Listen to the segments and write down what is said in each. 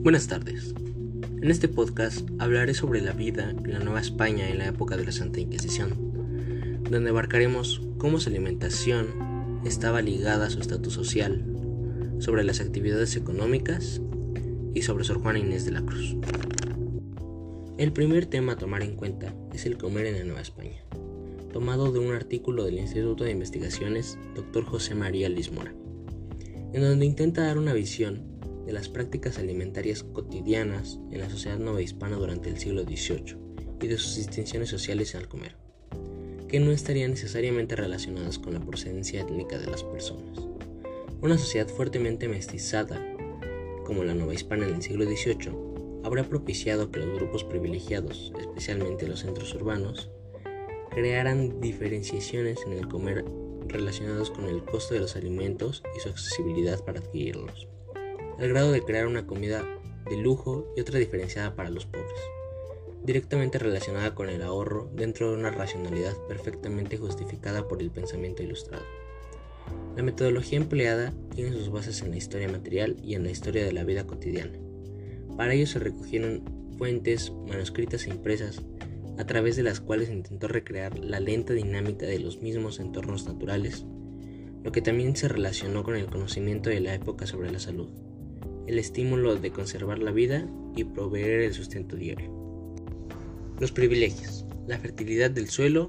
Buenas tardes. En este podcast hablaré sobre la vida en la Nueva España en la época de la Santa Inquisición, donde abarcaremos cómo su alimentación estaba ligada a su estatus social, sobre las actividades económicas y sobre Sor Juana Inés de la Cruz. El primer tema a tomar en cuenta es el comer en la Nueva España, tomado de un artículo del Instituto de Investigaciones Dr. José María Lismora, en donde intenta dar una visión de las prácticas alimentarias cotidianas en la sociedad hispana durante el siglo XVIII y de sus distinciones sociales al comer, que no estarían necesariamente relacionadas con la procedencia étnica de las personas. Una sociedad fuertemente mestizada, como la hispana en el siglo XVIII, habrá propiciado que los grupos privilegiados, especialmente los centros urbanos, crearan diferenciaciones en el comer relacionados con el costo de los alimentos y su accesibilidad para adquirirlos, al grado de crear una comida de lujo y otra diferenciada para los pobres, directamente relacionada con el ahorro dentro de una racionalidad perfectamente justificada por el pensamiento ilustrado. La metodología empleada tiene sus bases en la historia material y en la historia de la vida cotidiana para ello se recogieron fuentes manuscritas e impresas, a través de las cuales intentó recrear la lenta dinámica de los mismos entornos naturales, lo que también se relacionó con el conocimiento de la época sobre la salud, el estímulo de conservar la vida y proveer el sustento diario. Los privilegios, la fertilidad del suelo,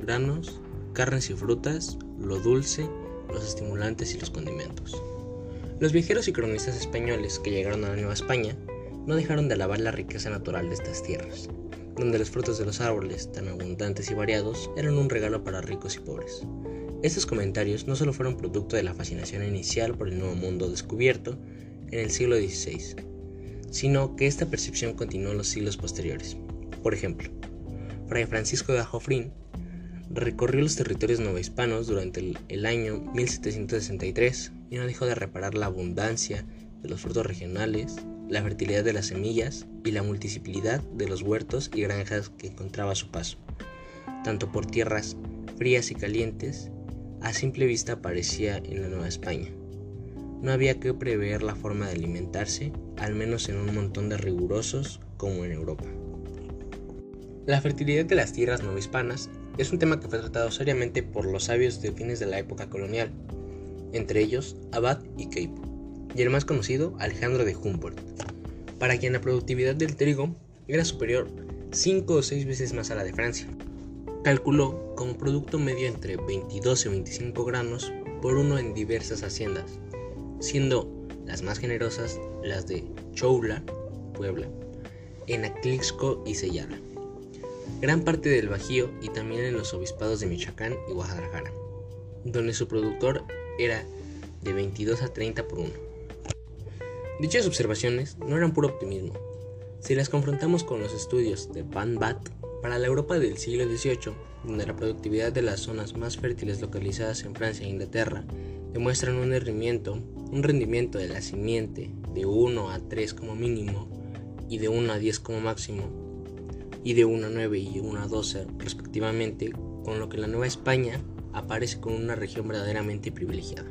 granos, carnes y frutas, lo dulce, los estimulantes y los condimentos. Los viajeros y cronistas españoles que llegaron a la Nueva España no dejaron de alabar la riqueza natural de estas tierras, donde los frutos de los árboles, tan abundantes y variados, eran un regalo para ricos y pobres. Estos comentarios no solo fueron producto de la fascinación inicial por el nuevo mundo descubierto en el siglo XVI, sino que esta percepción continuó en los siglos posteriores. Por ejemplo, Fray Francisco de Ajofrín recorrió los territorios novohispanos durante el, el año 1763 y no dejó de reparar la abundancia de los frutos regionales, la fertilidad de las semillas y la multiplicidad de los huertos y granjas que encontraba a su paso, tanto por tierras frías y calientes, a simple vista aparecía en la Nueva España. No había que prever la forma de alimentarse, al menos en un montón de rigurosos como en Europa. La fertilidad de las tierras novohispanas es un tema que fue tratado seriamente por los sabios de fines de la época colonial, entre ellos Abad y Keipo y el más conocido Alejandro de Humboldt, para quien la productividad del trigo era superior 5 o 6 veces más a la de Francia. Calculó como producto medio entre 22 y 25 granos por uno en diversas haciendas, siendo las más generosas las de Choula, Puebla, Enaclixco y Sellara. Gran parte del Bajío y también en los obispados de Michoacán y Guadalajara, donde su productor era de 22 a 30 por uno. Dichas observaciones no eran puro optimismo. Si las confrontamos con los estudios de Van Bat, para la Europa del siglo XVIII, donde la productividad de las zonas más fértiles localizadas en Francia e Inglaterra demuestran un rendimiento, de la simiente de 1 a 3 como mínimo y de 1 a 10 como máximo, y de 1 a 9 y 1 a 12 respectivamente, con lo que la Nueva España aparece como una región verdaderamente privilegiada.